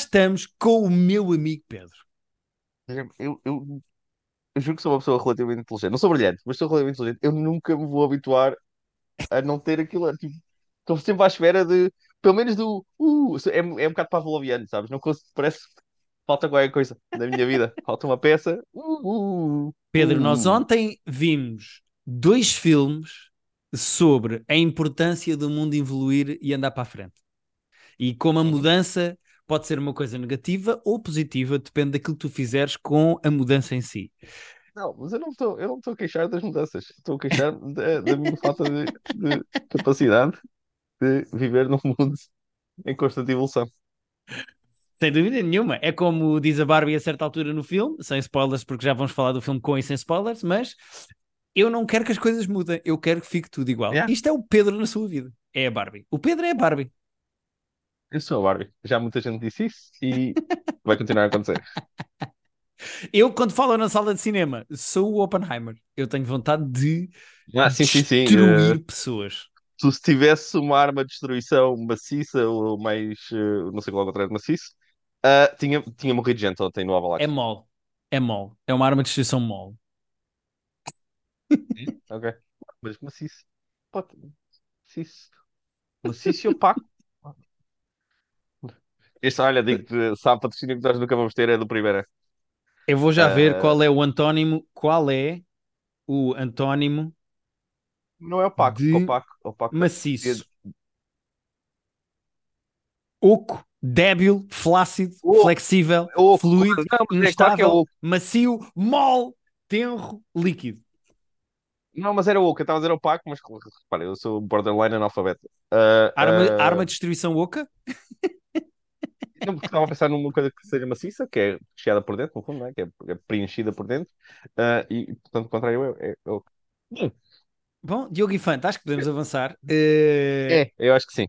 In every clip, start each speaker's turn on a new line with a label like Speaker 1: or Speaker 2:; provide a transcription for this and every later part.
Speaker 1: estamos com o meu amigo Pedro.
Speaker 2: Eu, eu, eu, juro que sou uma pessoa relativamente inteligente. Não sou brilhante, mas sou relativamente inteligente. Eu nunca me vou habituar a não ter aquilo. Tipo, estou sempre à espera de, pelo menos do. Uh, é, é um bocado pavloviano, sabes? Não consigo, parece que falta qualquer coisa na minha vida. Falta uma peça. Uh, uh,
Speaker 1: Pedro, nós
Speaker 2: uh.
Speaker 1: ontem vimos dois filmes sobre a importância do mundo evoluir e andar para a frente. E como a mudança pode ser uma coisa negativa ou positiva, depende daquilo que tu fizeres com a mudança em si.
Speaker 2: Não, mas eu não estou, eu não estou a queixar das mudanças. Estou a queixar da, da minha falta de, de capacidade de viver num mundo em constante evolução.
Speaker 1: Sem dúvida nenhuma. É como diz a Barbie a certa altura no filme, sem spoilers, porque já vamos falar do filme com e sem spoilers, mas eu não quero que as coisas mudem, eu quero que fique tudo igual.
Speaker 2: Yeah.
Speaker 1: Isto é o Pedro na sua vida. É a Barbie. O Pedro é a Barbie.
Speaker 2: Eu sou a Barbie. Já muita gente disse isso e vai continuar a acontecer.
Speaker 1: Eu, quando falo na sala de cinema, sou o Oppenheimer. Eu tenho vontade de
Speaker 2: Ah, sim, sim, sim.
Speaker 1: destruir
Speaker 2: Eh,
Speaker 1: pessoas.
Speaker 2: tu se tivesse uma arma de destruição maciça ou mais, eh, não sei qual é o contrário de maciço, ah, tinha, tinha morrido gente ontem no Avalax.
Speaker 1: É mole. É mole. É uma arma de destruição mole.
Speaker 2: Sim, Ok. Mas maciço. Pode. Maciço. Maciço e opaco. Este, olha, digo-te, sabe, patrocínio que nós nunca vamos ter é do primeiro.
Speaker 1: Eu vou já ver
Speaker 2: Ah,
Speaker 1: qual é o antónimo. Qual é o antónimo
Speaker 2: não é opaco.
Speaker 1: De
Speaker 2: Opaco. Opaco.
Speaker 1: maciço? Oco, débil, flácido,
Speaker 2: Oco,
Speaker 1: flexível,
Speaker 2: Oco.
Speaker 1: fluido,
Speaker 2: Não, mas é claro que é
Speaker 1: instável, macio, mole, tenro, líquido.
Speaker 2: Não, mas era oco. Eu estava a dizer opaco, mas repara, eu sou borderline analfabeto. Ah,
Speaker 1: Arma,
Speaker 2: ah,
Speaker 1: arma de destruição oca?
Speaker 2: Porque estava a pensar numa coisa que seja maciça, que é recheada por dentro, no fundo, não é? Que é, é preenchida por dentro. Ah, e, portanto, o contrário é, é, é
Speaker 1: Bom, Diogo Infante, acho que podemos avançar. Eh,
Speaker 2: É, eu acho que sim.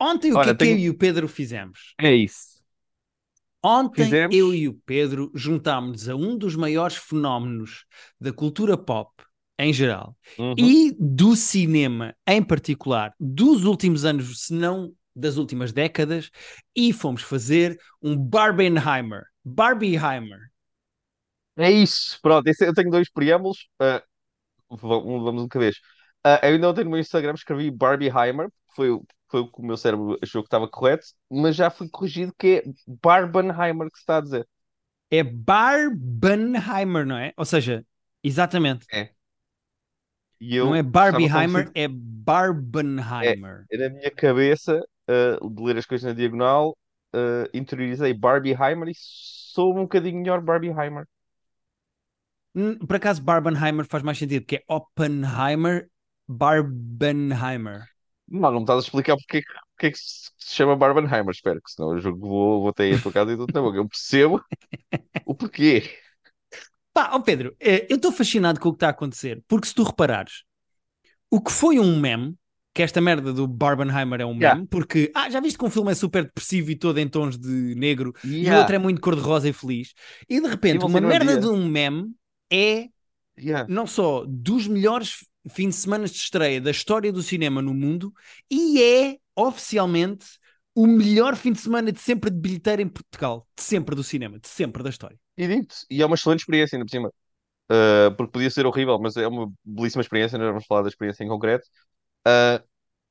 Speaker 1: Ontem o que é que eu
Speaker 2: tenho-
Speaker 1: e o Pedro fizemos?
Speaker 2: É isso.
Speaker 1: Ontem
Speaker 2: Fizemos.
Speaker 1: eu e o Pedro juntámos-nos a um dos maiores fenómenos da cultura pop em geral
Speaker 2: Uhum.
Speaker 1: e do cinema em particular dos últimos anos, se não das últimas décadas, e fomos fazer um Barbenheimer. Barbieheimer.
Speaker 2: É isso. Pronto, eu tenho dois preâmbulos. um- vamos um de cada vez. Ah, eu ainda ontem no meu Instagram escrevi Barbieheimer, foi, foi o que o meu cérebro achou que estava correto, mas já fui corrigido que é Barbenheimer que se está a dizer.
Speaker 1: É Barbenheimer, não é? Ou seja, exatamente.
Speaker 2: E eu
Speaker 1: não é Barbieheimer, é Barbenheimer.
Speaker 2: Eu, na minha cabeça, ah, de ler as coisas na diagonal, ah, interiorizei Barbieheimer e sou um bocadinho melhor Barbieheimer.
Speaker 1: Hum, Por acaso, Barbenheimer faz mais sentido, que é Oppenheimer, Barbenheimer.
Speaker 2: Não, não me estás a explicar porque, é que- porque é que se chama Barbenheimer, espero que senão eu que vou, vou ter aí a tua casa e tudo na boca. Eu percebo o porquê.
Speaker 1: Pá, ó Pedro, eh, eu estou fascinado com o que está a acontecer, porque se tu reparares, o que foi um meme, que esta merda do Barbenheimer é um meme,
Speaker 2: Yeah.
Speaker 1: porque, ah, já viste que um filme é super depressivo e todo em tons de negro, e o
Speaker 2: Yeah,
Speaker 1: outro é muito cor-de-rosa e feliz, e de repente uma merda
Speaker 2: dia.
Speaker 1: de um meme é
Speaker 2: yeah.
Speaker 1: não só dos melhores fins de semana de estreia da história do cinema no mundo e é oficialmente o melhor fim de semana de sempre de bilheteira em Portugal, de sempre do cinema, de sempre da história.
Speaker 2: E digo e é uma excelente experiência, ainda por cima. Uh, porque podia ser horrível, mas é uma belíssima experiência. Nós vamos falar da experiência em concreto. Uh,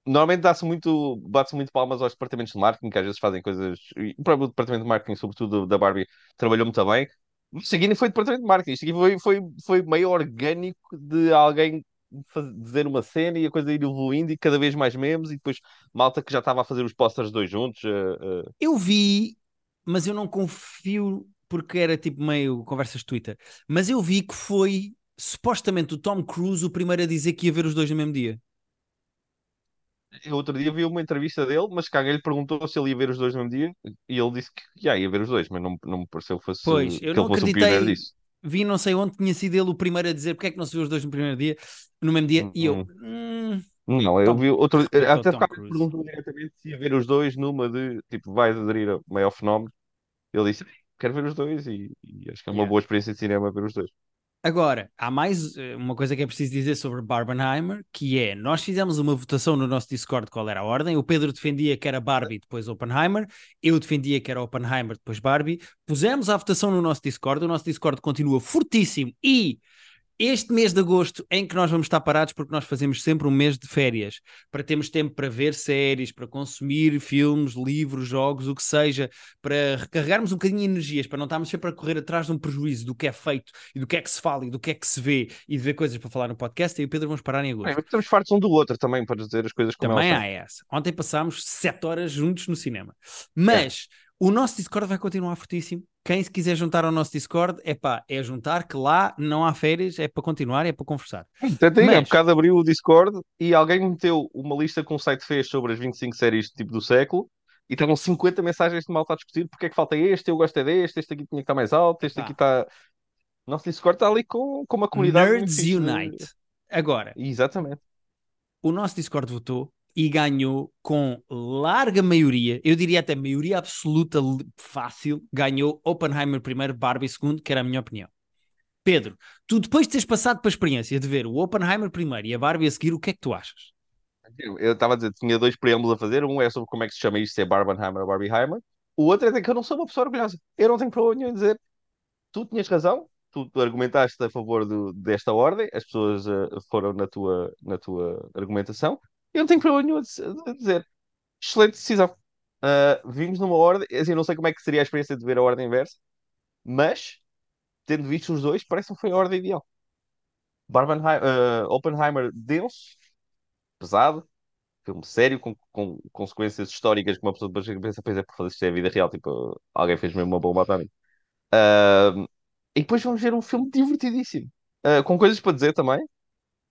Speaker 2: normalmente dá-se muito, bate-se muito palmas aos departamentos de marketing, que às vezes fazem coisas. O próprio departamento de marketing, sobretudo da Barbie, trabalhou muito bem. Isto aqui não foi departamento de marketing, isto aqui foi, foi, foi meio orgânico de alguém faz- dizer uma cena e a coisa ir evoluindo e cada vez mais memes, e depois malta que já estava a fazer os posters dois juntos. uh, uh,
Speaker 1: Eu vi, mas eu não confio porque era tipo meio conversas de Twitter, mas eu vi que foi supostamente o Tom Cruise o primeiro a dizer que ia ver os dois no mesmo dia.
Speaker 2: Eu outro dia vi uma entrevista dele, mas que alguém lhe perguntou se ele ia ver os dois no mesmo dia e ele disse que já ia ver os dois, mas não, não me pareceu que fosse,
Speaker 1: Pois,
Speaker 2: que
Speaker 1: eu
Speaker 2: ele
Speaker 1: não
Speaker 2: fosse um pioneiro
Speaker 1: acreditei.
Speaker 2: disso.
Speaker 1: Vi não sei onde tinha sido ele o primeiro a dizer porque é que não se viu os dois no primeiro dia, no mesmo dia, e eu,
Speaker 2: Hum,
Speaker 1: hum,
Speaker 2: Não, eu
Speaker 1: Tom-
Speaker 2: vi outro. Até
Speaker 1: Cruise.
Speaker 2: perguntou diretamente se ia ver os dois numa de tipo, vais aderir ao maior fenómeno. Ele disse, quero ver os dois e, e acho que é uma
Speaker 1: Yeah.
Speaker 2: boa experiência de cinema ver os dois.
Speaker 1: Agora, há mais eh, uma coisa que é preciso dizer sobre Barbenheimer, que é, nós fizemos uma votação no nosso Discord qual era a ordem, o Pedro defendia que era Barbie, depois Oppenheimer, eu defendia que era Oppenheimer, depois Barbie, pusemos a votação no nosso Discord, o nosso Discord continua fortíssimo e este mês de agosto em que nós vamos estar parados porque nós fazemos sempre um mês de férias para termos tempo para ver séries, para consumir filmes, livros, jogos, o que seja, para recarregarmos um bocadinho de energias, para não estarmos sempre a correr atrás de um prejuízo do que é feito e do que é que se fala e do que é que se vê e de ver coisas para falar no podcast. E o Pedro vamos parar em agosto.
Speaker 2: É, estamos fartos um do outro também para dizer as coisas como
Speaker 1: Também há essa. Ontem passámos sete horas juntos no cinema. Mas é. O nosso Discord vai continuar fortíssimo quem se quiser juntar ao nosso Discord, é pá, é juntar que lá não há férias, é para continuar, é para conversar.
Speaker 2: Até Mas... há bocado abriu o Discord e alguém meteu uma lista que um site fez sobre as 25 séries tipo do século e estavam 50 mensagens de malta a discutir porque é que falta este, eu gosto é deste, este aqui tinha que estar mais alto, este aqui está... Nosso Discord está ali com, com uma comunidade
Speaker 1: Nerds Unite. Agora.
Speaker 2: Exatamente.
Speaker 1: O nosso Discord votou e ganhou com larga maioria, eu diria até maioria absoluta fácil, ganhou Oppenheimer primeiro, Barbie segundo, que era a minha opinião. Pedro, tu depois de teres passado para a experiência de ver o Oppenheimer primeiro e a Barbie a seguir, o que é que tu achas?
Speaker 2: Eu estava a dizer, tinha dois preâmbulos a fazer, um é sobre como é que se chama isto, se é Barbenheimer ou Barbieheimer, o outro é que eu não sou uma pessoa orgulhosa, eu não tenho problema nenhum em dizer, tu tinhas razão, tu, tu argumentaste a favor do, desta ordem, as pessoas uh, foram na tua, na tua argumentação, eu não tenho problema nenhum a dizer. Excelente decisão. Uh, vimos numa ordem. Assim, eu não sei como é que seria a experiência de ver a ordem inversa, mas tendo visto os dois, parece que foi a ordem ideal. Barbenheimer, uh, Oppenheimer denso, pesado, filme sério, com, com consequências históricas que uma pessoa depois pensa, pois é, por fazer isto é a vida real, tipo, alguém fez mesmo uma bomba atómica. Uh, e depois vamos ver um filme divertidíssimo, uh, com coisas para dizer também,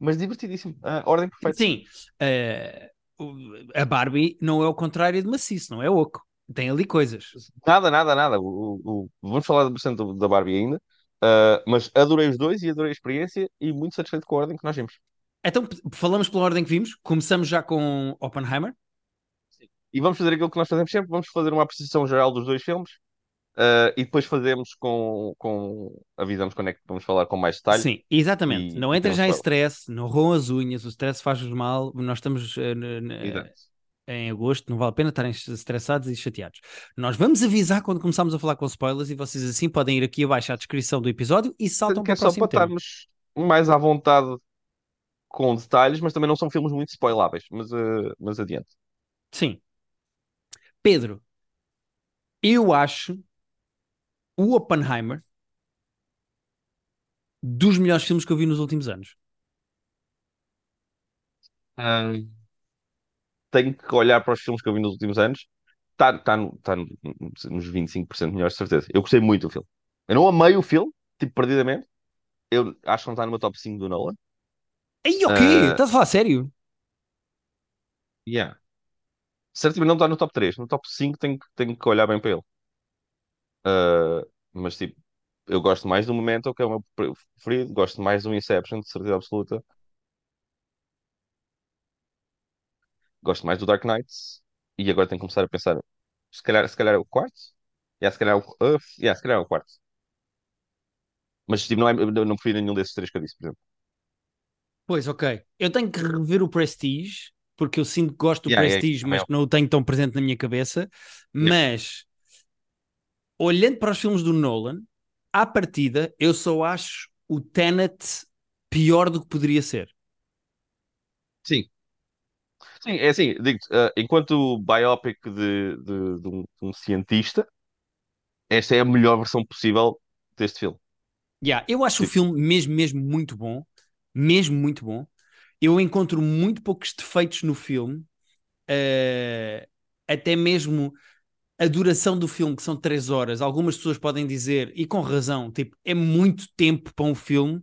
Speaker 2: mas divertidíssimo. A ordem perfeita.
Speaker 1: Sim, uh, a Barbie não é o contrário de maciço, não é oco. Tem ali coisas.
Speaker 2: Nada, nada, nada. O, o, vamos falar bastante da Barbie ainda, uh, mas adorei os dois e adorei a experiência e muito satisfeito com a ordem que nós vimos.
Speaker 1: Então, falamos pela ordem que vimos. Começamos já com Oppenheimer.
Speaker 2: Sim. E vamos fazer aquilo que nós fazemos sempre. Vamos fazer uma apreciação geral dos dois filmes Uh, e depois fazemos com, com. Avisamos quando é que vamos falar com mais detalhe.
Speaker 1: Sim, exatamente. E, não entra já em stress, não roam as unhas, o stress faz-nos mal. Nós estamos uh, em agosto, não vale a pena estarem estressados e chateados. Nós vamos avisar quando começarmos a falar com spoilers e vocês assim podem ir aqui abaixo à descrição do episódio e saltam para
Speaker 2: é só para estarmos mais à vontade com detalhes, mas também não são filmes muito spoiláveis. Mas, uh, mas adiante.
Speaker 1: Sim. Pedro, eu acho o Oppenheimer dos melhores filmes que eu vi nos últimos anos.
Speaker 2: Hum, tenho que olhar para os filmes que eu vi nos últimos anos. Está tá, tá nos 25% melhores, de certeza. Eu gostei muito do filme. Eu não amei o filme, tipo, perdidamente. Eu acho que não está no meu top 5 do Nolan.
Speaker 1: Ei, o quê? Uh, Estás a falar sério?
Speaker 2: Yeah. Certamente não está no top 3. No top 5 tenho, tenho que olhar bem para ele. Uh, mas tipo, eu gosto mais do Memento, que é o meu preferido, gosto mais do Inception, de certeza absoluta. Gosto mais do Dark Knight. E agora tenho que começar a pensar. Se calhar, se calhar é o quarto? Yeah, se calhar é o, uh, yeah, se calhar é o quarto. Mas tipo, não, é, não prefiro nenhum desses três que eu disse, por exemplo.
Speaker 1: Pois, ok. Eu tenho que rever o Prestige, porque eu sinto que gosto do yeah, Prestige, mas não o tenho tão presente na minha cabeça. Mas olhando para os filmes do Nolan, à partida, eu só acho o Tenet pior do que poderia ser.
Speaker 2: Sim. Sim, é assim, digo uh, enquanto biopic de, de, de, um, de, um, cientista, esta é a melhor versão possível deste filme.
Speaker 1: Yeah, eu acho Sim. o filme mesmo, mesmo muito bom. Mesmo muito bom. Eu encontro muito poucos defeitos no filme. Uh, até mesmo a duração do filme, que são três horas, algumas pessoas podem dizer, e com razão, tipo, é muito tempo para um filme,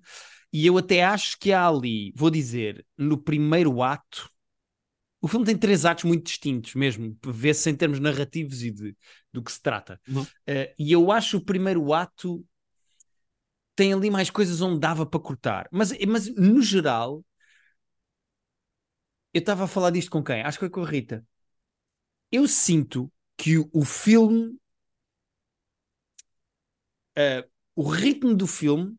Speaker 1: e eu até acho que há ali, vou dizer, no primeiro ato, o filme tem três atos muito distintos mesmo, vê-se em termos narrativos e de, do que se trata. Uhum. Uh, e eu acho o primeiro ato tem ali mais coisas onde dava para cortar. Mas, mas no geral, eu estava a falar disto com quem? Acho que foi com a Rita. Eu sinto que o, o filme, uh, o ritmo do filme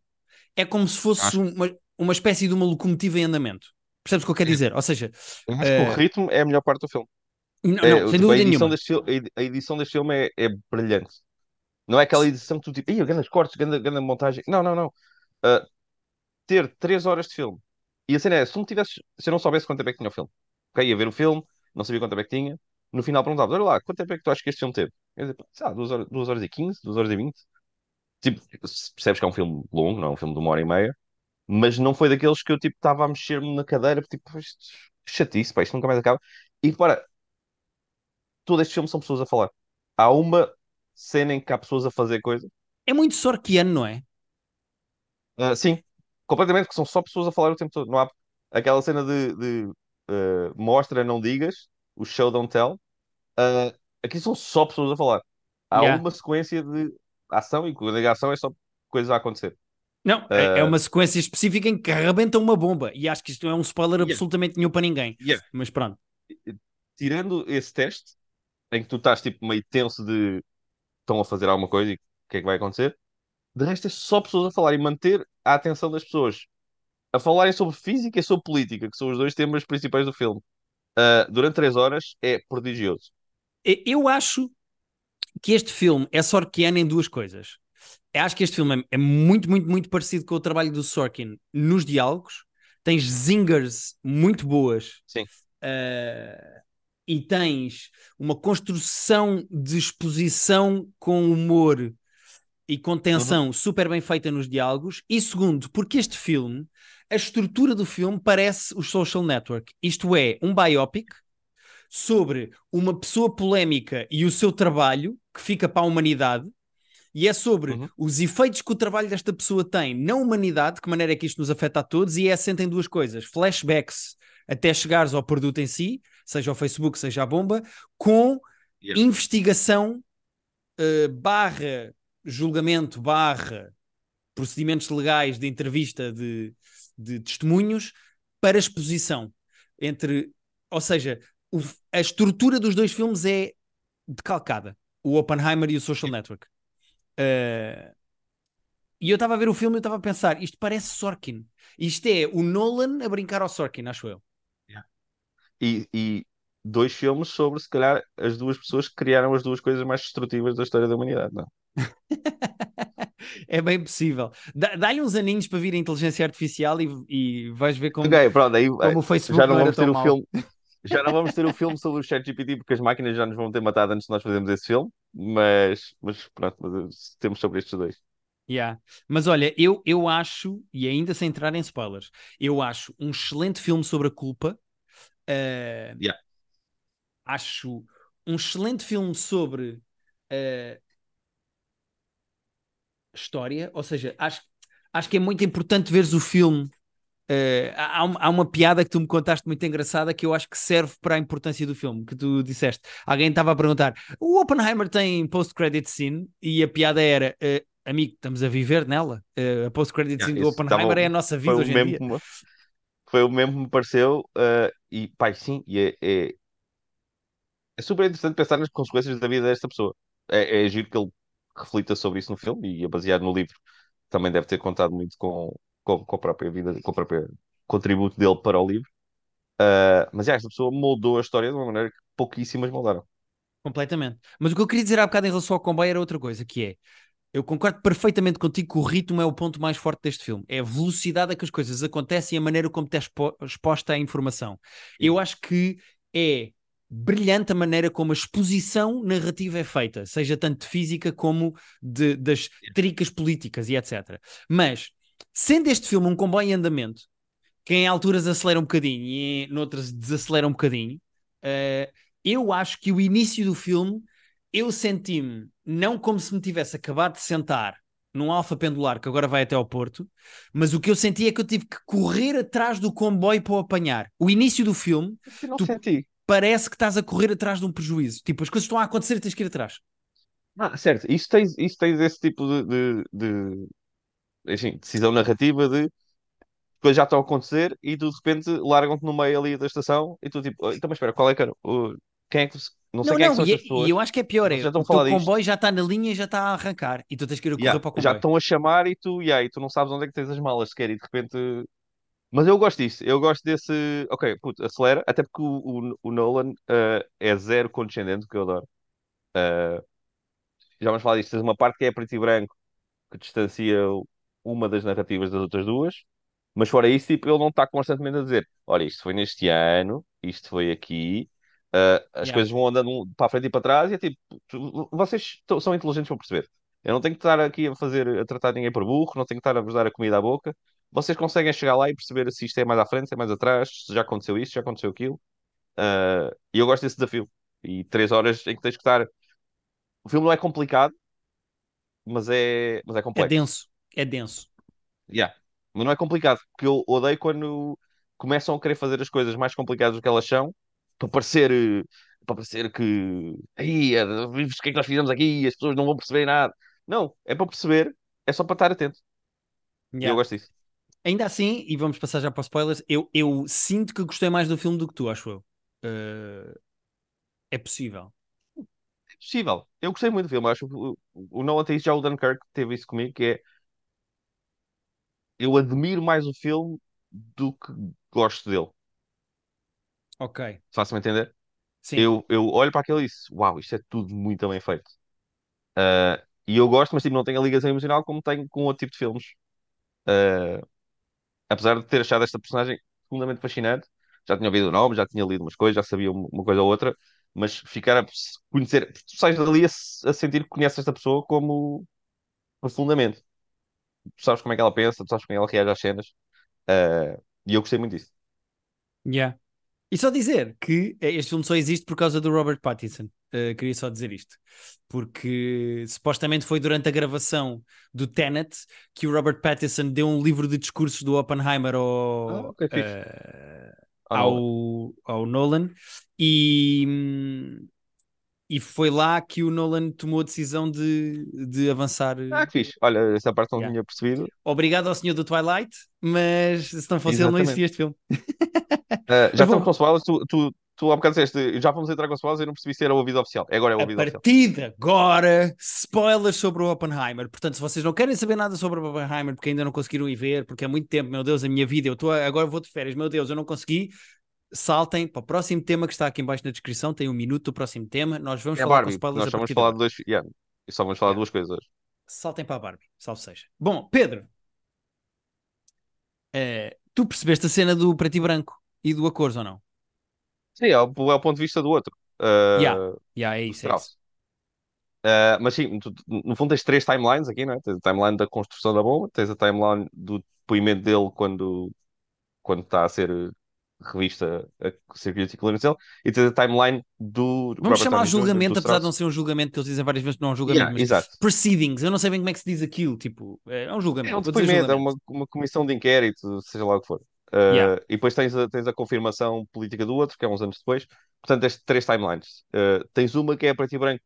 Speaker 1: é como se fosse
Speaker 2: Acho-
Speaker 1: uma, uma espécie de uma locomotiva em andamento. Percebes o que eu quero dizer? Ou seja,
Speaker 2: Eu acho que
Speaker 1: eh,
Speaker 2: o ritmo é a melhor parte do filme.
Speaker 1: não,
Speaker 2: É,
Speaker 1: não, sem
Speaker 2: tipo, a
Speaker 1: dúvida
Speaker 2: edição
Speaker 1: nenhuma.
Speaker 2: deste filme, a edi- a edição deste filme é, é brilhante. Não é aquela edição que tu tipo, Ih, grandes cortes, grande, grande montagem. Não, não, não. Ah, ter 3 horas de filme. E a cena é, se tu me tivesses, se eu não soubesse quanto tempo é que tinha o filme, ok, ia ver o filme, não sabia quanto tempo é que tinha, no final perguntava, olha lá, quanto tempo é que tu achas que este filme teve? Eu dizia, sei lá, 2 horas, 2 horas e 15, 2 horas e 20. Tipo, percebes que é um filme longo, não é um filme de uma hora e meia, mas não foi daqueles que eu tipo estava a mexer-me na cadeira, porque tipo, isto, chatice, pá, isto nunca mais acaba. E repara, todo este filme são pessoas a falar. Há uma cena em que há pessoas a fazer coisa.
Speaker 1: É muito sorkiano, não é?
Speaker 2: Ah, sim, completamente, que são só pessoas a falar o tempo todo. Não há aquela cena de, de, ah, mostra, não digas, o show, don't tell. Ah, aqui são só pessoas a falar. Há
Speaker 1: Yeah.
Speaker 2: uma sequência de ação e quando ação é só coisas a acontecer.
Speaker 1: Não, é, é
Speaker 2: Ah,
Speaker 1: uma sequência específica em que arrebenta uma bomba. E acho que isto não é um spoiler
Speaker 2: Yeah.
Speaker 1: absolutamente nenhum para ninguém.
Speaker 2: Yeah.
Speaker 1: Mas pronto.
Speaker 2: tirando esse teste, em que tu estás tipo meio tenso de estão a fazer alguma coisa e o que é que vai acontecer, de resto é só pessoas a falar e manter a atenção das pessoas a falarem sobre física e sobre política, que são os dois temas principais do filme, ah, durante três horas, é prodigioso.
Speaker 1: E- Eu acho que este filme é Sorkiano em duas coisas. Eu acho que este filme é, é muito, muito, muito parecido com o trabalho do Sorkin nos diálogos. Tens zingers muito boas.
Speaker 2: Sim.
Speaker 1: eh, e tens uma construção de exposição com humor e com tensão super bem feita nos diálogos. E segundo, porque este filme, a estrutura do filme parece o Social Network. Isto é, um biopic sobre uma pessoa polémica e o seu trabalho que fica para a humanidade. E é sobre
Speaker 2: Uhum.
Speaker 1: os efeitos que o trabalho desta pessoa tem na humanidade, de que maneira é que isto nos afeta a todos, e é assente em duas coisas: flashbacks até chegares ao produto em si, seja o Facebook, seja a bomba, com
Speaker 2: Yeah.
Speaker 1: investigação eh, barra julgamento barra procedimentos legais de entrevista de, de testemunhos para exposição entre, ou seja, o- a estrutura dos dois filmes é decalcada, o Oppenheimer e o Social Network. Eh, e eu estava a ver o filme e eu estava a pensar, isto parece Sorkin. Isto é o Nolan a brincar ao Sorkin, acho eu.
Speaker 2: E, e dois filmes sobre, se calhar, as duas pessoas que criaram as duas coisas mais destrutivas da história da humanidade, não?
Speaker 1: É bem possível. Dá- Dá-lhe uns aninhos para vir a inteligência artificial e, e vais ver como,
Speaker 2: Ok, pronto, aí
Speaker 1: como o Facebook
Speaker 2: já não vamos ter o filme. Já não vamos ter o filme sobre o ChatGPT porque as máquinas já nos vão ter matado antes de nós fazermos esse filme, mas, mas pronto, mas temos sobre estes dois.
Speaker 1: Yeah. Mas olha, eu, eu acho, e ainda sem entrar em spoilers, eu acho um excelente filme sobre a culpa. eh,
Speaker 2: Yeah.
Speaker 1: Acho um excelente filme sobre eh, história, ou seja, acho, acho que é muito importante veres o filme. eh, há, há uma- piada que tu me contaste muito engraçada que eu acho que serve para a importância do filme, que tu disseste. Alguém estava a perguntar: o Oppenheimer tem post-credit scene? E a piada era: eh, amigo, estamos a viver nela. Eh, a post-credit
Speaker 2: Yeah,
Speaker 1: scene do Oppenheimer é a nossa vida hoje em dia.
Speaker 2: me, foi o mesmo que me pareceu, e pai, sim, e é, é, é super interessante pensar nas consequências da vida desta pessoa. É, é giro que ele reflita sobre isso no filme e é baseado no livro. Também deve ter contado muito com, com, com a própria vida, com o próprio contributo dele para o livro. Ah, mas já, esta pessoa moldou a história de uma maneira que pouquíssimas moldaram.
Speaker 1: Completamente. Mas o que eu queria dizer há bocado em relação ao comboio era outra coisa, que é, eu concordo perfeitamente contigo que o ritmo é o ponto mais forte deste filme. É a velocidade a que as coisas acontecem e a maneira como te é expo- exposta à informação. Eu acho que é brilhante a maneira como a exposição narrativa é feita, seja tanto de física como de, das tricas políticas e etc. Mas, sendo este filme um comboio em andamento, que em alturas acelera um bocadinho e em outras desacelera um bocadinho, eh, eu acho que o início do filme eu senti-me não como se me tivesse acabado de sentar num alfa pendular que agora vai até ao Porto, mas o que eu senti é que eu tive que correr atrás do comboio para o apanhar. O início do filme
Speaker 2: Eu não
Speaker 1: Tu-
Speaker 2: senti.
Speaker 1: Parece que estás a correr atrás de um prejuízo. Tipo, as coisas estão a acontecer e tens que ir atrás.
Speaker 2: Ah, certo, isso tens, isso tens esse tipo de, de, de, enfim, decisão narrativa de coisas já estão a acontecer e tu de repente largam-te no meio ali da estação e tu tipo, "Oh, então mas espera, qual é que era? O- Quem é que, Não sei
Speaker 1: Não,
Speaker 2: quem é que
Speaker 1: não,
Speaker 2: são
Speaker 1: e,
Speaker 2: estas pessoas.
Speaker 1: e eu acho que é pior. É,
Speaker 2: já estão
Speaker 1: o teu
Speaker 2: disto.
Speaker 1: comboio já está na linha e já está a arrancar. E tu tens que ir a correr
Speaker 2: Yeah,
Speaker 1: para o
Speaker 2: já
Speaker 1: comboio.
Speaker 2: estão a chamar e tu, yeah, e tu não sabes onde é que tens as malas sequer e de repente. Mas eu gosto disso, eu gosto desse. Ok, puto, acelera, até porque o, o, o Nolan eh, é zero condescendente, que eu adoro. Eh, já vamos falar disto. Tens uma parte que é preto e branco que distancia uma das narrativas das outras duas, mas fora isso, tipo, ele não está constantemente a dizer: olha, isto foi neste ano, isto foi aqui. eh, as
Speaker 1: Yeah.
Speaker 2: coisas vão andando para a frente e para trás e é tipo, tu- vocês são inteligentes para perceber. Eu não tenho que estar aqui a fazer, a tratar ninguém por burro, não tenho que estar a vos dar a comida à boca. Vocês conseguem chegar lá e perceber se isto é mais à frente, se é mais atrás, se já aconteceu isto, se já aconteceu aquilo. Eh, e eu gosto desse desafio. E três horas em que tens que estar. O filme não é complicado, mas é, mas é
Speaker 1: É
Speaker 2: complexo.
Speaker 1: denso. É denso.
Speaker 2: Yeah. Mas não é complicado, porque eu odeio quando começam a querer fazer as coisas mais complicadas do que elas são, para parecer, eh, para parecer que aí, o que é que nós fizemos aqui? As pessoas não vão perceber nada. Não, é para perceber, é só para estar atento. E
Speaker 1: Yeah.
Speaker 2: eu gosto disso.
Speaker 1: Ainda assim, e vamos passar já para os spoilers, eu, eu sinto que gostei mais do filme do que tu, acho eu. Eh, é possível.
Speaker 2: É possível. Eu gostei muito do filme. Acho que o, o Nolan tem isso, já o Dunkirk teve isso comigo, que é eu admiro mais o filme do que gosto dele.
Speaker 1: Ok.
Speaker 2: Faço-me entender?
Speaker 1: Sim.
Speaker 2: Eu, eu olho para aquilo e disse, uau, isto é tudo muito bem feito. Ah, e eu gosto, mas tipo, não tenho a ligação emocional como tenho com outro tipo de filmes. Ah, apesar de ter achado esta personagem profundamente fascinante, já tinha ouvido o nome, já tinha lido umas coisas, já sabia uma coisa ou outra, mas ficar a conhecer, tu sais dali a, a sentir que conheces esta pessoa como profundamente. Tu sabes como é que ela pensa, tu sabes como é ela reage às cenas. Ah, e eu gostei muito disso.
Speaker 1: Yeah. E só dizer que este filme só existe por causa do Robert Pattinson. Eh, queria só dizer isto. Porque supostamente foi durante a gravação do Tenet que o Robert Pattinson deu um livro de discursos do Oppenheimer ao,
Speaker 2: Ah,
Speaker 1: eh,
Speaker 2: Ah,
Speaker 1: ao, ao Nolan e, e foi lá que o Nolan tomou a decisão de, de avançar.
Speaker 2: Ah, que fixe. Olha, essa parte não
Speaker 1: Yeah.
Speaker 2: tinha percebido.
Speaker 1: Obrigado ao senhor do Twilight, mas se não fosse ele, não
Speaker 2: Exatamente.
Speaker 1: existia este filme. Mas
Speaker 2: já
Speaker 1: vou-
Speaker 2: estamos com. Tu, tu, tu há bocado disseste, já vamos entrar com spoilers e não percebi se era o ouvido oficial. Agora é o
Speaker 1: A
Speaker 2: ouvido oficial.
Speaker 1: partir de agora, spoilers sobre o Oppenheimer. Portanto, se vocês não querem saber nada sobre o Oppenheimer porque ainda não conseguiram ir ver, porque há muito tempo, meu Deus, a minha vida, eu estou agora vou de férias, meu Deus, eu não consegui. Saltem para o próximo tema que está aqui embaixo na descrição. Tem um minuto do próximo tema. Nós vamos
Speaker 2: É a
Speaker 1: falar
Speaker 2: Barbie.
Speaker 1: com spoilers
Speaker 2: Nós
Speaker 1: a
Speaker 2: só vamos falar de dois. Yeah. E só vamos falar
Speaker 1: Yeah.
Speaker 2: duas coisas.
Speaker 1: Saltem para a Barbie, salve seja. Bom, Pedro, eh, tu percebeste a cena do preto e branco e do Acores ou não?
Speaker 2: Sim, é o, é o ponto de vista do outro. Ah,
Speaker 1: Yeah. Já, é isso, é isso.
Speaker 2: Ah, mas sim, tu- no fundo tens três timelines aqui, não é? Tens a timeline da construção da bomba, tens a timeline do depoimento dele quando, quando está a ser revista a circuito de clearance e tens a timeline do
Speaker 1: Vamos
Speaker 2: Robert
Speaker 1: chamar julgamento, apesar de não ser um julgamento, que eles dizem várias vezes que não é um julgamento,
Speaker 2: Yeah,
Speaker 1: mas
Speaker 2: exato.
Speaker 1: proceedings, eu não sei bem como é que se diz aquilo, tipo, é um julgamento,
Speaker 2: É um depoimento, é uma, uma comissão de inquérito, seja lá o que for. Uh,
Speaker 1: Yeah.
Speaker 2: E depois tens a, tens a confirmação política do outro, que é uns anos depois. Portanto, tens três timelines. Uh, tens uma que é a preto e branco,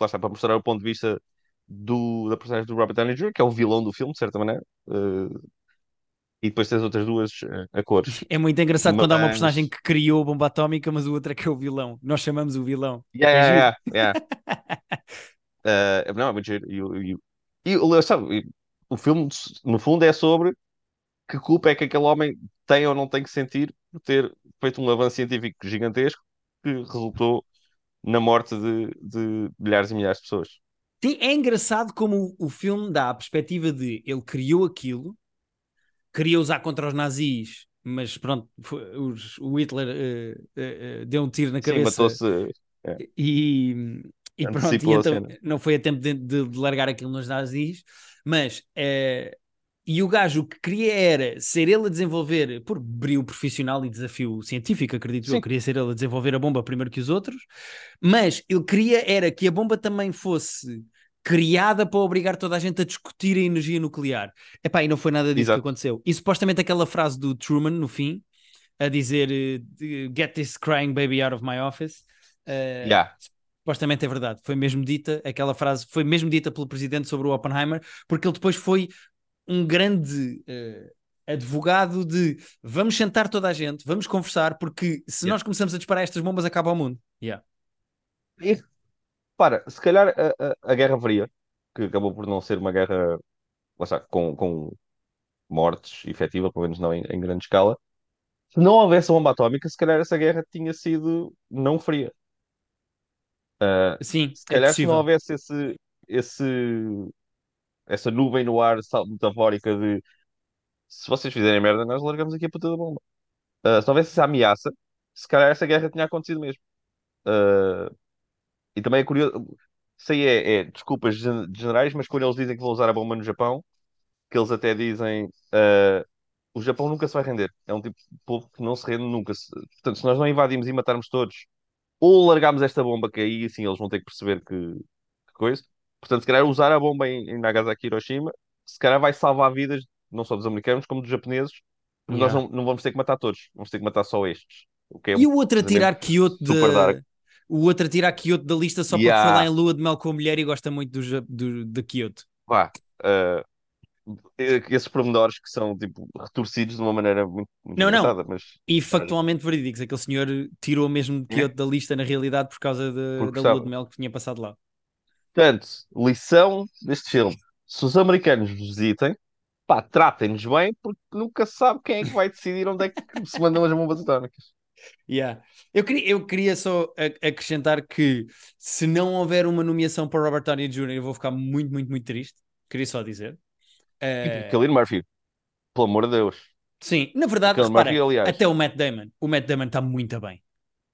Speaker 2: lá está, para mostrar o ponto de vista do, da personagem do Robert Downey Jr., que é o vilão do filme, de certa maneira. Uh, e depois tens outras duas a cores.
Speaker 1: É muito engraçado quando há uma
Speaker 2: Mas-
Speaker 1: personagem que criou a bomba atómica, mas o outro é que é o vilão. Nós chamamos o vilão.
Speaker 2: Yeah,
Speaker 1: É
Speaker 2: yeah, yeah, yeah. Uh, não, é muito giro. E, e, e, sabe, e o filme, no fundo, é sobre que culpa é que aquele homem tem ou não tem que sentir por ter feito um avanço científico gigantesco que resultou na morte de, de milhares e milhares de pessoas.
Speaker 1: Sim, é engraçado como o, o filme dá a perspectiva de ele criou aquilo, queria usar contra os nazis, mas pronto, foi- os- o Hitler eh, eh, deu um tiro na
Speaker 2: Sim,
Speaker 1: cabeça
Speaker 2: matou-se.
Speaker 1: e, e pronto, e então não foi a tempo de, de- de largar aquilo nos nazis, mas e o gajo o que queria era ser ele a desenvolver, por brilho profissional e desafio científico, acredito eu,
Speaker 2: Sim.
Speaker 1: queria ser ele a desenvolver a bomba primeiro que os outros, mas ele queria era que a bomba também fosse criada para obrigar toda a gente a discutir a energia nuclear. Epá, e não foi nada disso
Speaker 2: Exato.
Speaker 1: que aconteceu. E supostamente aquela frase do Truman no fim, a dizer eh, get this crying baby out of my office, eh,
Speaker 2: Yeah.
Speaker 1: supostamente é verdade. Foi mesmo dita, aquela frase foi mesmo dita pelo presidente sobre o Oppenheimer, porque ele depois foi um grande eh, advogado de vamos sentar toda a gente, vamos conversar, porque se
Speaker 2: Yeah.
Speaker 1: nós começamos a disparar estas bombas, acaba o mundo. Yeah.
Speaker 2: E, para, se calhar a, a, a Guerra Fria, que acabou por não ser uma guerra lá com, com mortes efetiva, pelo menos não em, em grande escala, se não houvesse a bomba atómica, se calhar essa guerra tinha sido não fria. Uh,
Speaker 1: Sim,
Speaker 2: se
Speaker 1: é
Speaker 2: calhar se não houvesse esse, esse, essa nuvem no ar metafórica de se vocês fizerem merda, nós largamos aqui a puta da bomba. Uh, se não houvesse essa ameaça, se calhar essa guerra tinha acontecido mesmo. Uh, e também é curioso, sei é, é desculpas gen- generais, mas quando eles dizem que vão usar a bomba no Japão, que eles até dizem uh, o Japão nunca se vai render. É um tipo de povo que não se rende nunca. Portanto, se nós não invadimos e matarmos todos, ou largarmos esta bomba, que aí sim eles vão ter que perceber que, que coisa. Portanto, se calhar usar a bomba em, em Nagasaki e Hiroshima, se calhar vai salvar vidas, não só dos americanos, como dos japoneses, porque nós
Speaker 1: Yeah.
Speaker 2: não, não vamos ter que matar todos, vamos ter que matar só estes. O que é
Speaker 1: E o outro a tirar Kyoto de... O outro a tirar Kyoto da lista só porque
Speaker 2: Yeah.
Speaker 1: foi lá em lua de mel com a mulher e gosta muito do, do, de Kyoto.
Speaker 2: Vá, uh, esses pormenores que são tipo retorcidos de uma maneira muito, muito
Speaker 1: Não, não.
Speaker 2: mas
Speaker 1: E factualmente verídicos. Aquele senhor tirou mesmo
Speaker 2: É.
Speaker 1: Kyoto da lista na realidade por causa de- da lua de mel que tinha passado lá.
Speaker 2: Portanto, lição deste filme: se os americanos visitem, pá, tratem-nos bem, porque nunca se sabe quem é que vai decidir onde é que se mandam as bombas atómicas.
Speaker 1: Yeah. Eu, queria, eu queria só acrescentar que se não houver uma nomeação para Robert Downey Jr., eu vou ficar muito, muito, muito triste. Queria só dizer.
Speaker 2: E Cillian Murphy, pelo amor de Deus,
Speaker 1: sim, na verdade, repara,
Speaker 2: Murphy,
Speaker 1: até o Matt Damon. O Matt Damon está muito bem.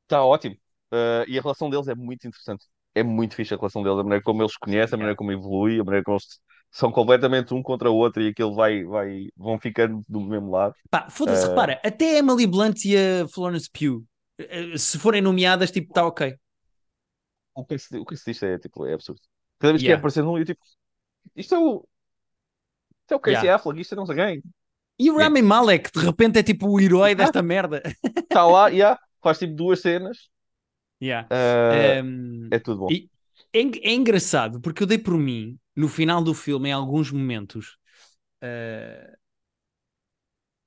Speaker 2: está ótimo. Uh, e a relação deles é muito interessante. É muito fixe a relação deles, a maneira como eles se conhecem, a maneira
Speaker 1: Yeah.
Speaker 2: como evolui, a maneira como eles são completamente um contra o outro e aquilo vai, vai, vão ficando do mesmo lado.
Speaker 1: Pá, foda-se,
Speaker 2: Eh,
Speaker 1: repara, até a Emily Blunt e a Florence Pugh, eh, se forem nomeadas, tipo, está ok.
Speaker 2: O que, se, o que se diz é, tipo, é absurdo. Cada vez que é
Speaker 1: Yeah.
Speaker 2: aparecendo um, eu tipo, isto é o. Isto é o Casey
Speaker 1: Yeah.
Speaker 2: Affleck, isto é não sei quem.
Speaker 1: E o Rami Malek, de repente, é tipo o herói
Speaker 2: Yeah.
Speaker 1: desta merda.
Speaker 2: Está lá, yeah, faz tipo duas cenas.
Speaker 1: Yeah.
Speaker 2: Uh,
Speaker 1: Um,
Speaker 2: é tudo bom.
Speaker 1: e é, é engraçado porque eu dei por mim, no final do filme, em alguns momentos, uh,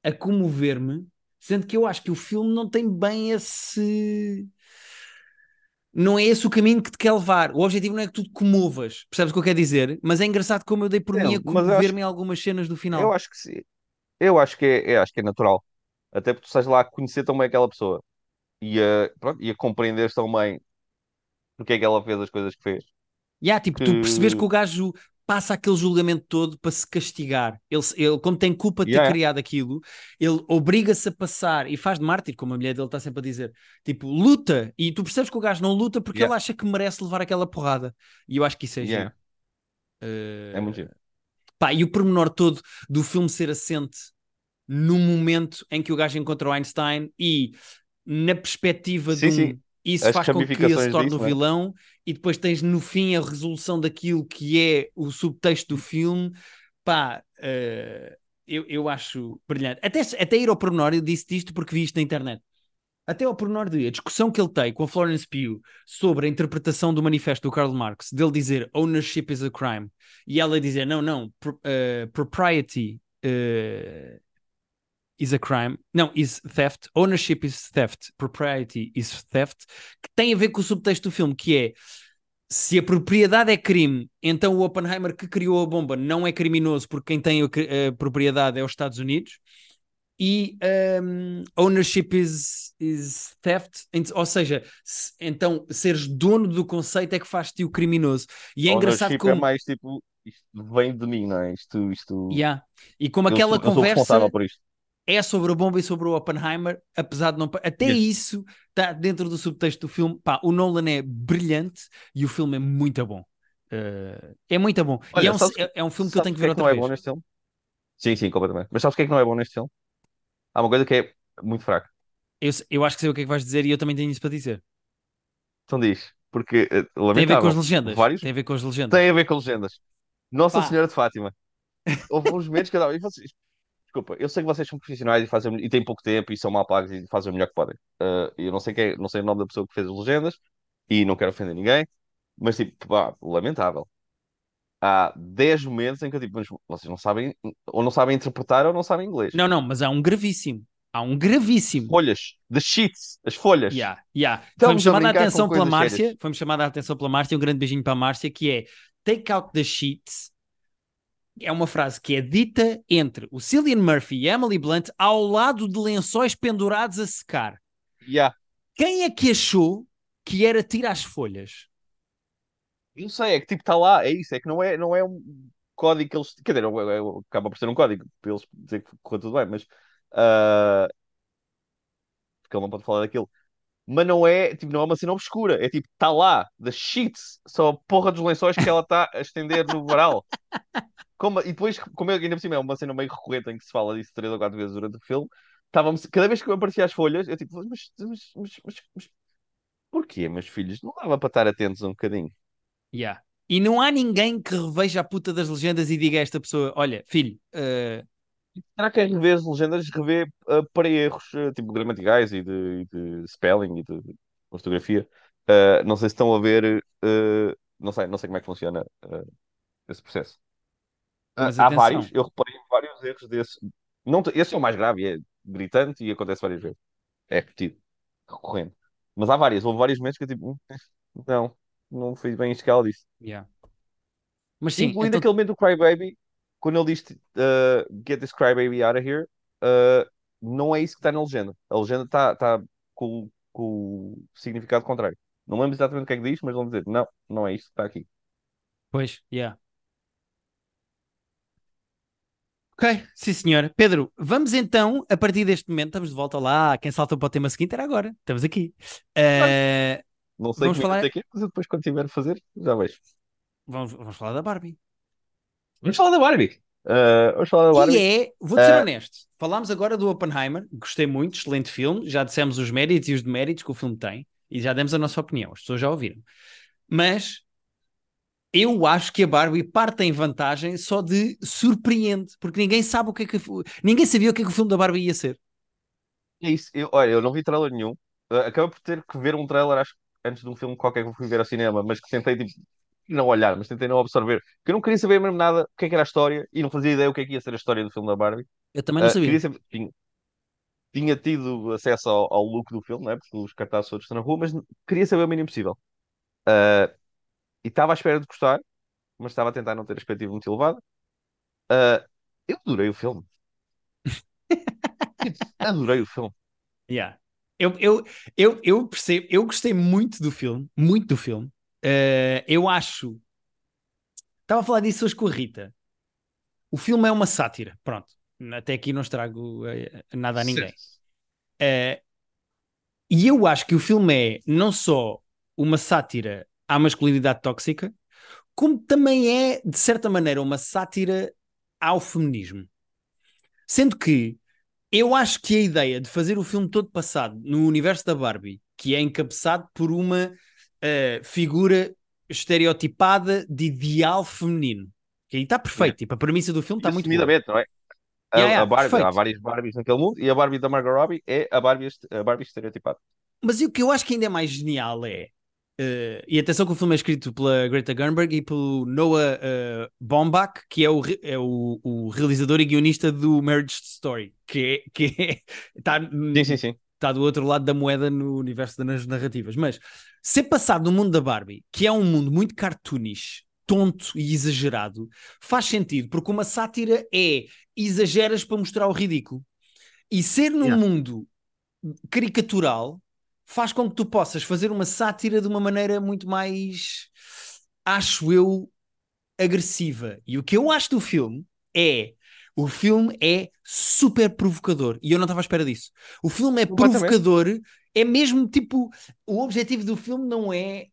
Speaker 1: a comover-me, sendo que eu acho que o filme não tem bem esse. Não é esse o caminho que te quer levar. O objetivo não é que tu te comovas, percebes o que eu quero dizer? Mas é engraçado como eu dei por
Speaker 2: É,
Speaker 1: mim a comover-me em algumas cenas do final.
Speaker 2: Eu acho que sim. Eu acho que é, eu acho que é natural. Até porque tu estás lá a conhecer tão bem aquela pessoa e a, pronto, e a compreender tão bem porque é que ela fez as coisas que fez.
Speaker 1: Yeah, tipo, tu percebes que
Speaker 2: Que-
Speaker 1: o gajo passa aquele julgamento todo para se castigar. Ele, ele como tem culpa de ter
Speaker 2: Yeah.
Speaker 1: criado aquilo, ele obriga-se a passar e faz de mártir, como a mulher dele está sempre a dizer. Tipo, luta. E tu percebes que o gajo não luta porque
Speaker 2: Yeah.
Speaker 1: ele acha que merece levar aquela porrada. E eu acho que isso é
Speaker 2: Yeah.
Speaker 1: Eh,
Speaker 2: É muito giro.
Speaker 1: Pá, e o pormenor todo do filme ser assente no momento em que o gajo encontra o Einstein e na perspectiva
Speaker 2: Sim,
Speaker 1: de um,
Speaker 2: sim.
Speaker 1: isso
Speaker 2: As
Speaker 1: faz com que ele se torne o
Speaker 2: é?
Speaker 1: vilão e depois tens no fim a resolução daquilo que é o subtexto do filme. Pá, eh, eu, eu acho brilhante. Até, até ir ao pormenor, eu disse isto porque vi isto na internet. Até ao pormenor de a discussão que ele tem com a Florence Pugh sobre a interpretação do manifesto do Karl Marx, dele dizer ownership is a crime, e ela dizer não, não, eh, propriety eh, is a crime, não, is theft, ownership is theft, propriety is theft, que tem a ver com o subtexto do filme, que é se a propriedade é crime, então o Oppenheimer que criou a bomba não é criminoso porque quem tem a, propriedade é os Estados Unidos e um, ownership is, is theft, ou seja, se- então seres dono do conceito é que faz-te o criminoso. E é engraçado
Speaker 2: Ownership
Speaker 1: como.
Speaker 2: é mais tipo, isto vem de mim, não é? Isto, isto,
Speaker 1: Yeah. E como
Speaker 2: eu
Speaker 1: aquela
Speaker 2: sou,
Speaker 1: conversa
Speaker 2: por isto.
Speaker 1: É sobre a bomba e sobre o Oppenheimer, apesar de não. Até
Speaker 2: Yeah.
Speaker 1: isso está dentro do subtexto do filme. Pá, o Nolan é brilhante e o filme é muito bom. Uh, é muito bom.
Speaker 2: Olha,
Speaker 1: é um,
Speaker 2: sabes-
Speaker 1: é, é um filme que eu tenho que
Speaker 2: que
Speaker 1: ver
Speaker 2: é que
Speaker 1: outra
Speaker 2: não é
Speaker 1: vez.
Speaker 2: bom neste filme? Sim, sim, completamente. Mas sabes o que é que não é bom neste filme? Há uma coisa que é muito fraca.
Speaker 1: Eu, eu acho que sei o que é que vais dizer e eu também tenho isso para dizer.
Speaker 2: Então diz, porque eh,
Speaker 1: Tem a ver com as legendas.
Speaker 2: Vários
Speaker 1: Tem a ver com as legendas.
Speaker 2: tem a ver com legendas. Nossa
Speaker 1: Pá.
Speaker 2: Senhora de Fátima. Houve uns momentos que eu dava. E vocês, desculpa, eu sei que vocês são profissionais e, fazem, e têm pouco tempo e são mal pagos e fazem o melhor que podem. Eh, eu não sei, quem, é- não sei o nome da pessoa que fez as legendas e não quero ofender ninguém, mas tipo, pá, lamentável. Há 10 momentos em que eu tipo, mas vocês não sabem, ou não sabem interpretar ou não sabem inglês.
Speaker 1: Não, não, mas há um gravíssimo. Há um gravíssimo.
Speaker 2: Folhas, the sheets, as folhas.
Speaker 1: Yeah, yeah.
Speaker 2: Estamos
Speaker 1: Foi-me
Speaker 2: a
Speaker 1: chamada a atenção pela Márcia. Foi-me chamada a atenção pela Márcia. Um grande beijinho para a Márcia, que é take out the sheets. É uma frase que é dita entre o Cillian Murphy e Emily Blunt ao lado de lençóis pendurados a secar.
Speaker 2: Yeah.
Speaker 1: Quem é que achou que era tirar as folhas?
Speaker 2: Não sei, é que tipo está lá, é isso, é que não é, não é um código que eles. Quer dizer, é- é- acaba por ser um código para eles dizer que correu tudo bem, mas. ah, porque ele não pode falar daquilo. Mas não é, tipo, não é uma cena obscura, é tipo, está lá, the sheets, só a porra dos lençóis que ela está a estender no varal. Como, e depois, como ainda por cima é uma cena meio recorrente em que se fala disso três ou quatro vezes durante o filme, estávamos, cada vez que eu aparecia as folhas, eu tipo, mas, mas, mas, mas, mas porquê, meus filhos? Não dava para estar atentos um bocadinho.
Speaker 1: Yeah. E não há ninguém que reveja a puta das legendas e diga a esta pessoa: olha, filho, eh,
Speaker 2: Será que é rever as legendas, rever ah, para erros ah, tipo gramaticais e de, de spelling e de ortografia? Não sei se estão a ver, não sei, não sei como é que funciona esse processo. Ah,
Speaker 1: Mas
Speaker 2: há
Speaker 1: atenção.
Speaker 2: vários, eu reparei vários erros desse. Não, esse é o mais grave, é gritante e acontece várias vezes. É repetido, recorrente. Mas há várias, houve vários momentos que eu tipo, "Hum, não, não foi bem isto que ela disse.
Speaker 1: yeah. mas sim,
Speaker 2: Incluindo
Speaker 1: então-
Speaker 2: aquele momento do Crybaby, quando ele diz uh, Get this Crybaby out of here, uh, não é isso que está na legenda. A legenda está tá com, com o significado contrário. Não lembro exatamente o que é que diz, mas vão dizer, não, não é isto que está aqui.
Speaker 1: Pois, yeah. Ok, sim senhor. Pedro, vamos então, a partir deste momento, estamos de volta lá. Quem salta para o tema seguinte era agora. Estamos aqui. Eh,
Speaker 2: Não sei
Speaker 1: falar-
Speaker 2: é que é, mas eu depois quando tiver a fazer, já vejo.
Speaker 1: vamos, vamos falar da Barbie.
Speaker 2: Vamos falar da Barbie. Uh, vamos falar da Barbie.
Speaker 1: Que é, vou-te ser
Speaker 2: Eh,
Speaker 1: honesto, falámos agora do Oppenheimer, gostei muito, excelente filme, já dissemos os méritos e os deméritos que o filme tem e já demos a nossa opinião, as pessoas já ouviram. Mas eu acho que a Barbie parte em vantagem só de surpreende, porque ninguém sabe o que é que ninguém sabia o que é que o filme da Barbie ia ser.
Speaker 2: É isso. Eu, olha, eu não vi trailer nenhum. Uh, acabei por ter que ver um trailer, acho antes de um filme qualquer que eu fui ver ao cinema, mas que tentei tipo, não olhar, mas tentei não absorver. Porque eu não queria saber mesmo nada o que é que era a história e não fazia ideia o que é que ia ser a história do filme da Barbie.
Speaker 1: Eu também não
Speaker 2: Uh,
Speaker 1: sabia.
Speaker 2: saber- tinha, tinha tido acesso ao, ao look do filme, né? Porque os cartazes todos estão na rua, mas queria saber o mínimo possível. Uh, e estava à espera de gostar, mas estava a tentar não ter a expectativa muito elevada. Uh, eu adorei o filme. Tipo, adorei o filme.
Speaker 1: Yeah. Eu, eu, eu, eu percebo, eu gostei muito do filme, muito do filme. Eh, eu acho. Estava a falar disso hoje com a Rita. O filme é uma sátira, pronto. Até aqui não estrago eh, nada a ninguém. Eh, e eu acho que o filme é não só uma sátira à masculinidade tóxica, como também é, de certa maneira, uma sátira ao feminismo. Sendo que eu acho que a ideia de fazer o filme todo passado no universo da Barbie, que é encabeçado por uma eh, figura estereotipada de ideal feminino, que aí está perfeito, tipo, a premissa do filme está muito boa.
Speaker 2: Não é? A,
Speaker 1: Yeah,
Speaker 2: a Barbie,
Speaker 1: perfeito.
Speaker 2: há várias Barbies naquele mundo e a Barbie da Margot Robbie é a Barbie, a Barbie estereotipada.
Speaker 1: Mas o que eu acho que ainda é mais genial é. Eh, e atenção que o filme é escrito pela Greta Gerwig e pelo Noah eh, Baumbach, que é, o, é o, o realizador e guionista do Marriage Story, que é, que é, está,
Speaker 2: sim, sim.
Speaker 1: está do outro lado da moeda no universo das narrativas. Mas ser passado no mundo da Barbie, que é um mundo muito cartoonish, tonto e exagerado, faz sentido, porque uma sátira é exageras para mostrar o ridículo. E ser num
Speaker 2: Yeah.
Speaker 1: mundo caricatural faz com que tu possas fazer uma sátira de uma maneira muito mais, acho eu, agressiva. E o que eu acho do filme é. O filme é super provocador e eu não estava à espera disso. O filme é provocador, é mesmo tipo. O objetivo do filme não é,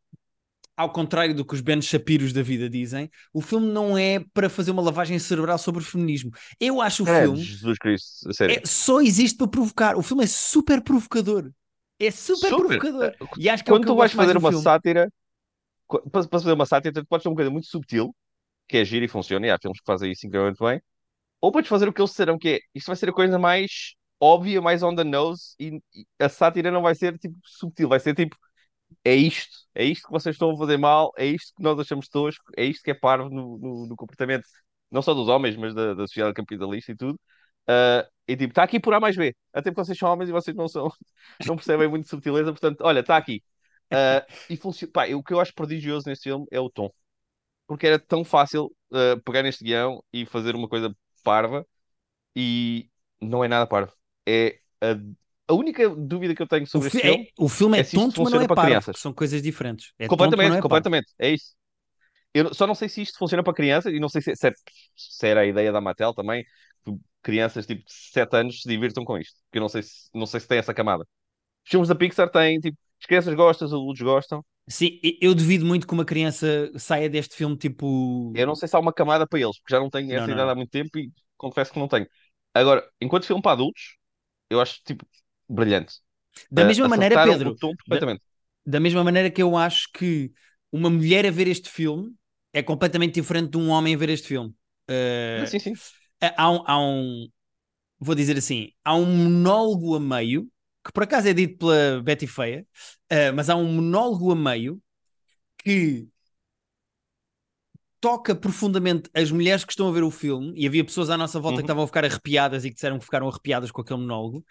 Speaker 1: ao contrário do que os Ben Shapiros da vida dizem, o filme não é para fazer uma lavagem cerebral sobre o feminismo. Eu acho o
Speaker 2: É,
Speaker 1: filme
Speaker 2: Jesus Cristo, sério.
Speaker 1: é- só existe para provocar. O filme é super provocador. É super,
Speaker 2: Super.
Speaker 1: provocador. E acho que é
Speaker 2: Quando
Speaker 1: eu
Speaker 2: tu vais fazer uma
Speaker 1: filme.
Speaker 2: sátira, para, para fazer uma sátira, tu podes ter uma coisa muito subtil, que é giro e funciona, e há filmes que fazem isso incrivelmente bem, ou podes fazer o que eles disseram, que é isto vai ser a coisa mais óbvia, mais on the nose, e, e a sátira não vai ser tipo subtil, vai ser tipo é isto, é isto que vocês estão a fazer mal, é isto que nós achamos tosco, é isto que é parvo no, no, no comportamento, não só dos homens, mas da, da sociedade capitalista e tudo. Uh, e tipo, está aqui por A mais B. Até porque vocês são homens e vocês não são, não percebem muito de subtileza, portanto, olha, está aqui. Uh, e funciona. Pá, o que eu acho prodigioso neste filme é o tom. Porque era tão fácil uh, pegar neste guião e fazer uma coisa parva e não é nada parvo. É a, a única dúvida que eu tenho sobre
Speaker 1: o
Speaker 2: este
Speaker 1: fi-
Speaker 2: filme
Speaker 1: é- o filme é,
Speaker 2: é
Speaker 1: tonto, mas não é
Speaker 2: para
Speaker 1: parvo,
Speaker 2: crianças.
Speaker 1: são coisas diferentes. É
Speaker 2: completamente,
Speaker 1: tonto, é parvo.
Speaker 2: completamente. É isso. Eu só não sei se isto funciona para crianças e não sei se, se, é- se era a ideia da Mattel também, crianças tipo de 7 anos se divirtam com isto. Porque eu não sei se, não sei se tem essa camada. Os filmes da Pixar têm, tipo, as crianças gostam, os adultos gostam.
Speaker 1: Sim, eu duvido muito que uma criança saia deste filme tipo.
Speaker 2: Eu não sei se há uma camada para eles, porque já não tenho essa
Speaker 1: Não,
Speaker 2: idade
Speaker 1: não.
Speaker 2: há muito tempo e confesso que não tenho. Agora, enquanto filme para adultos, eu acho, tipo, brilhante.
Speaker 1: Da
Speaker 2: Uh,
Speaker 1: mesma maneira, Pedro, da, da mesma maneira que eu acho que uma mulher a ver este filme é completamente diferente de um homem a ver este filme. Uh,
Speaker 2: Sim, sim.
Speaker 1: Há, um, há um- Vou dizer assim: há um monólogo a meio, que por acaso é dito pela Betty Feia, uh, mas há um monólogo a meio que toca profundamente as mulheres que estão a ver o filme, e havia pessoas à nossa volta
Speaker 2: Uhum.
Speaker 1: que estavam a ficar arrepiadas e que disseram que ficaram arrepiadas com aquele monólogo,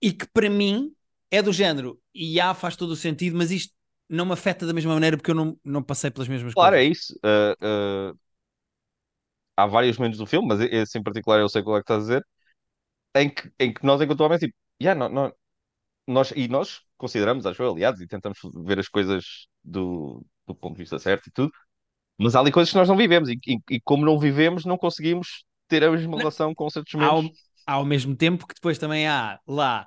Speaker 1: e que para mim é do género, e há, faz todo o sentido, mas isto não me afeta da mesma maneira porque eu não, não passei pelas mesmas
Speaker 2: Claro, é
Speaker 1: coisas.
Speaker 2: isso. Uh, uh, há vários momentos do filme, mas esse em particular eu sei qual é que estás a dizer, em que, em que nós, enquanto homens, tipo, yeah, não, não, nós, e nós consideramos, acho eu, aliados, e tentamos ver as coisas do, do ponto de vista certo e tudo, mas há ali coisas que nós não vivemos, e, e, e como não vivemos, não conseguimos ter a mesma relação com certos
Speaker 1: Ao,
Speaker 2: momentos.
Speaker 1: ao mesmo tempo que depois também há lá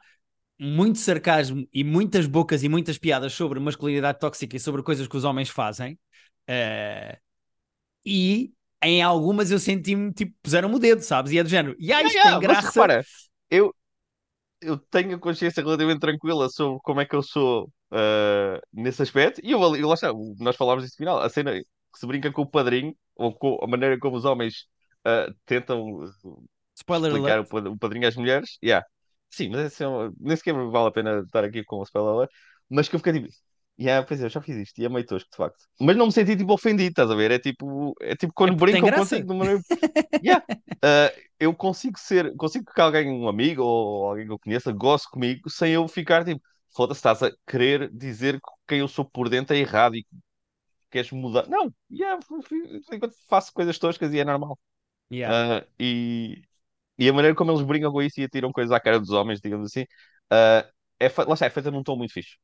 Speaker 1: muito sarcasmo e muitas bocas e muitas piadas sobre masculinidade tóxica e sobre coisas que os homens fazem. eh, e em algumas eu senti-me tipo, puseram-me o dedo, sabes? E é do género, e ah,
Speaker 2: Yeah,
Speaker 1: isto
Speaker 2: yeah,
Speaker 1: tem graça.
Speaker 2: repara, eu, eu tenho a consciência relativamente tranquila sobre como é que eu sou uh, nesse aspecto, e eu, ali- lá está, nós falámos disso no final, a cena que se brinca com o padrinho, ou com a maneira como os homens uh, tentam
Speaker 1: Spoiler
Speaker 2: explicar o,
Speaker 1: alert.
Speaker 2: o padrinho às mulheres, yeah. Sim, mas é nem sequer vale a pena estar aqui com o spoiler alert, mas que eu fiquei tipo, yeah, pois é, eu já fiz isto, e é meio tosco, de facto. Mas não me senti tipo ofendido, estás a ver? É tipo, é tipo
Speaker 1: É
Speaker 2: quando contigo de uma maneira Yeah. Uh, eu consigo ser, consigo que alguém, um amigo ou alguém que eu conheça, goste comigo sem eu ficar tipo, foda-se, estás a querer dizer que quem eu sou por dentro é errado e que queres mudar. Não, yeah, enquanto faço coisas toscas e é normal.
Speaker 1: Yeah.
Speaker 2: Uh, e, e a maneira como eles brincam com isso e atiram coisas à cara dos homens, digamos assim, uh, é, lá está, é feita num tom muito fixe.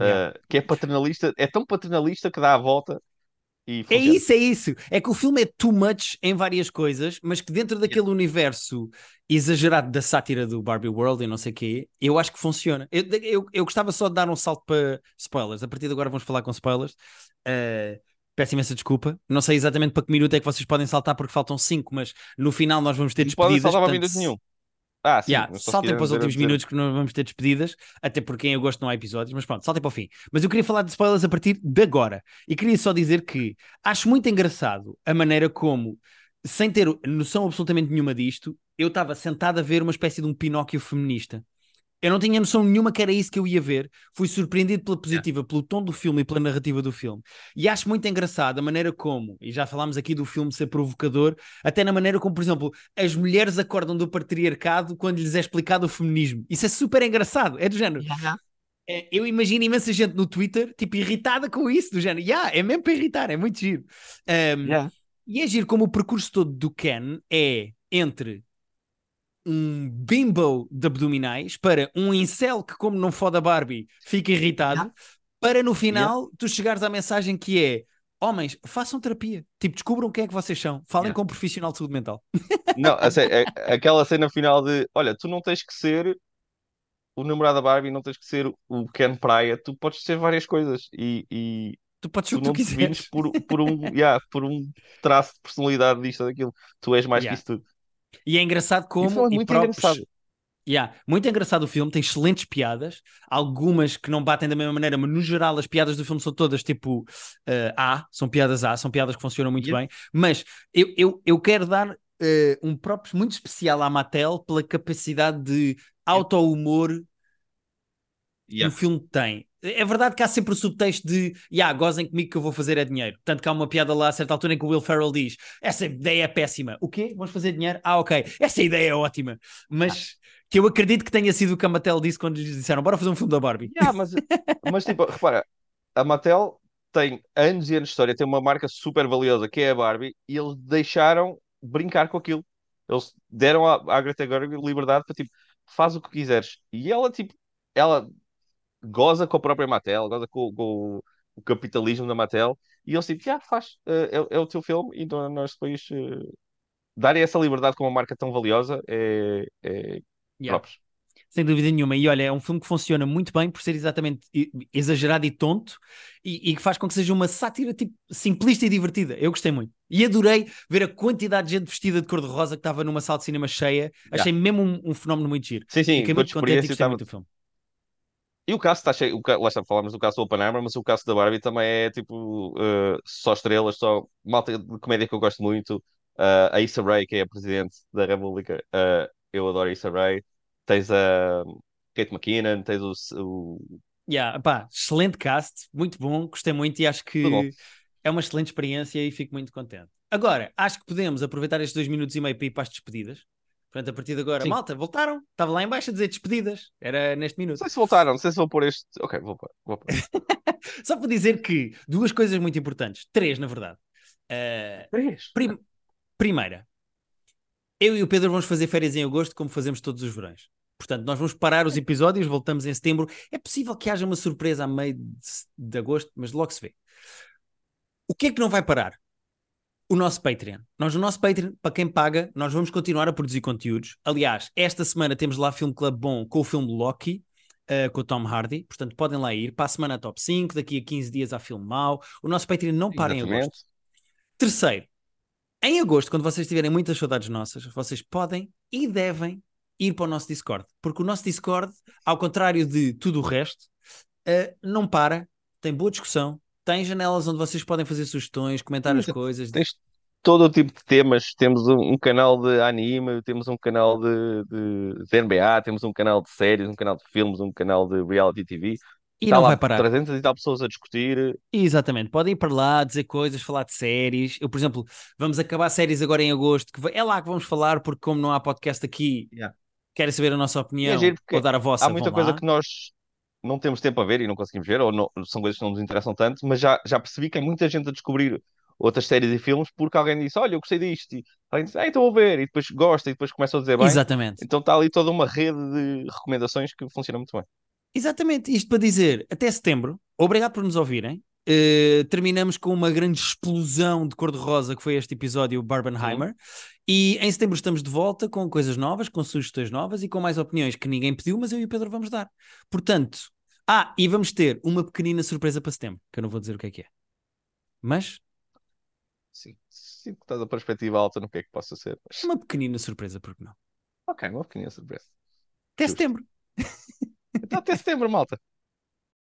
Speaker 1: Yeah.
Speaker 2: Uh, que é paternalista, é tão paternalista que dá a volta e
Speaker 1: É isso, é isso. É que o filme é too much em várias coisas, mas que dentro daquele universo exagerado da sátira do Barbie World e não sei o quê, eu acho que funciona. Eu, eu, eu gostava só de dar um salto para spoilers. A partir de agora vamos falar com spoilers. Uh, peço imensa desculpa. Não sei exatamente para que minuto é que vocês podem saltar, porque faltam 5, mas no final nós vamos ter
Speaker 2: Não podem
Speaker 1: despedidas.
Speaker 2: saltar para
Speaker 1: portanto,
Speaker 2: minuto nenhum. Ah, sim,
Speaker 1: Yeah, saltem para os últimos minutos que nós vamos ter despedidas, até porque em agosto não há episódios, mas pronto, saltem para o fim. Mas eu queria falar de spoilers a partir de agora. E queria só dizer que acho muito engraçado a maneira como, sem ter noção absolutamente nenhuma disto, eu estava sentado a ver uma espécie de um Pinóquio feminista. Eu não tinha noção nenhuma que era isso que eu ia ver. Fui surpreendido pela positiva, pelo tom do filme e pela narrativa do filme. E acho muito engraçado a maneira como, e já falámos aqui do filme ser provocador, até na maneira como, por exemplo, as mulheres acordam do patriarcado quando lhes é explicado o feminismo. Isso é super engraçado. É do género. É, eu imagino imensa gente no Twitter, tipo, irritada com isso, do género. Yeah, é mesmo para irritar, é muito giro. Um,
Speaker 2: Yeah.
Speaker 1: E é giro como o percurso todo do Ken é entre um bimbo de abdominais para um incel que, como não foda Barbie, fica irritado, para no final tu chegares à mensagem que é homens, façam terapia. Tipo, descubram quem é que vocês são. Falem
Speaker 2: Yeah.
Speaker 1: com um profissional de saúde mental.
Speaker 2: Não, a a- aquela cena final de olha, tu não tens que ser o namorado da Barbie, não tens que ser o Ken Praia, tu podes ser várias coisas e, e
Speaker 1: Tu podes ser o que tu quiseres.
Speaker 2: por, por, um, yeah, por um traço de personalidade disto ou daquilo. Tu és mais
Speaker 1: Yeah.
Speaker 2: que isso tudo.
Speaker 1: E é engraçado como.
Speaker 2: Isso é muito
Speaker 1: próprios-
Speaker 2: engraçado.
Speaker 1: Yeah, muito engraçado o filme, tem excelentes piadas, algumas que não batem da mesma maneira, mas no geral as piadas do filme são todas tipo eh, A, são piadas A, são piadas que funcionam muito
Speaker 2: Yeah.
Speaker 1: bem, mas eu, eu, eu quero dar eh, um próprio muito especial à Mattel pela capacidade de auto-humor E o filme tem. É verdade que há sempre o subtexto de yeah, gozem comigo que eu vou fazer é dinheiro. Tanto que há uma piada lá a certa altura em que o Will Ferrell diz: Essa ideia é péssima. O quê? Vamos fazer dinheiro? Ah, ok. Essa ideia é ótima. Mas que eu acredito que tenha sido o que a Mattel disse quando lhes disseram: Bora fazer um filme da Barbie.
Speaker 2: Yeah, mas, mas tipo, repara, a Mattel tem anos e anos de história, tem uma marca super valiosa que é a Barbie e eles deixaram brincar com aquilo. Eles deram à, à Greta Gerwig liberdade para tipo, faz o que quiseres. E ela, tipo, ela goza com a própria Mattel, goza com, com o capitalismo da Mattel, e eles tipo, ah, faz, eh, é, é, o teu filme, e então nós depois uh, darem essa liberdade com uma marca tão valiosa é, é yeah. próprios.
Speaker 1: Sem dúvida nenhuma. E olha, é um filme que funciona muito bem por ser exatamente exagerado e tonto e, e que faz com que seja uma sátira tipo, simplista e divertida. Eu gostei muito. E adorei ver a quantidade de gente vestida de cor-de-rosa que estava numa sala de cinema cheia. Achei yeah. mesmo um, um, fenómeno muito giro.
Speaker 2: Sim, sim.
Speaker 1: Fiquei muito contente e gostei muito do filme.
Speaker 2: E o caso está cheio, o, lá está, falámos do caso do Oppenheimer, mas o caso da Barbie também é tipo uh, só estrelas, só malta de comédia que eu gosto muito. Uh, a Issa Rae, que é a presidente da República, uh, eu adoro a Issa Rae. Tens a Kate McKinnon, tens o. o...
Speaker 1: Yeah, pá, excelente cast, muito bom, gostei muito e acho que é uma excelente experiência e fico muito contente. Agora, acho que podemos aproveitar estes dois minutos e meio para ir para as despedidas. Portanto, a partir de agora, Sim. malta, voltaram. Estava lá embaixo a dizer despedidas. Era neste minuto.
Speaker 2: Não sei se voltaram, não sei se vou pôr este. Ok, vou pôr. Vou pôr.
Speaker 1: Só para dizer que duas coisas muito importantes. Três, na verdade.
Speaker 2: Uh, Três?
Speaker 1: Prim... Primeira, eu e o Pedro vamos fazer férias em agosto, como fazemos todos os verões. Portanto, nós vamos parar os episódios, voltamos em setembro. É possível que haja uma surpresa a meio de, de agosto, mas logo se vê. O que é que não vai parar? O nosso Patreon. Nós, no nosso Patreon, para quem paga, nós vamos continuar a produzir conteúdos. Aliás, esta semana temos lá Filme Club Bom com o filme Loki, uh, com o Tom Hardy. Portanto, podem lá ir. Para a semana, top 5. Daqui a 15 dias há filme mau. O nosso Patreon não para Exatamente. em agosto. Terceiro, em agosto, quando vocês tiverem muitas saudades nossas, vocês podem e devem ir para o nosso Discord. Porque o nosso Discord, ao contrário de tudo o resto, uh, não para, tem boa discussão, tem janelas onde vocês podem fazer sugestões, comentar as coisas.
Speaker 2: Tens todo o tipo de temas. Temos um, um canal de anime, temos um canal de, de, de, NBA, temos um canal de séries, um canal de filmes, um canal de reality TV.
Speaker 1: E Está não vai parar.
Speaker 2: 300 e tal pessoas a discutir.
Speaker 1: Exatamente, podem ir para lá, dizer coisas, falar de séries. Eu, por exemplo, vamos acabar séries agora em agosto, que é lá que vamos falar, porque como não há podcast aqui, yeah. querem saber a nossa opinião é ou dar a vossa.
Speaker 2: Há muita coisa lá. que nós não temos tempo a ver e não conseguimos ver, ou não, são coisas que não nos interessam tanto, mas já, já percebi que há muita gente a descobrir outras séries e filmes porque alguém disse: Olha, eu gostei disto, e alguém disse: Ah, então vou ver, e depois gosta, e depois começa a dizer bem.
Speaker 1: Exatamente.
Speaker 2: Então está ali toda uma rede de recomendações que funciona muito bem.
Speaker 1: Exatamente, isto para dizer, até setembro, obrigado por nos ouvirem. Uh, terminamos com uma grande explosão de cor-de-rosa que foi este episódio Barbenheimer. Uhum. E em setembro estamos de volta com coisas novas, com sugestões novas e com mais opiniões que ninguém pediu, mas eu e o Pedro vamos dar. Portanto, ah, e vamos ter uma pequenina surpresa para setembro, que eu não vou dizer o que é que é. Mas.
Speaker 2: Sim, sim, estás a perspectiva alta no que é que possa ser. Mas...
Speaker 1: Uma pequenina surpresa, porque não?
Speaker 2: Ok, uma pequenina surpresa.
Speaker 1: Até Justo. setembro.
Speaker 2: Então, até setembro, malta.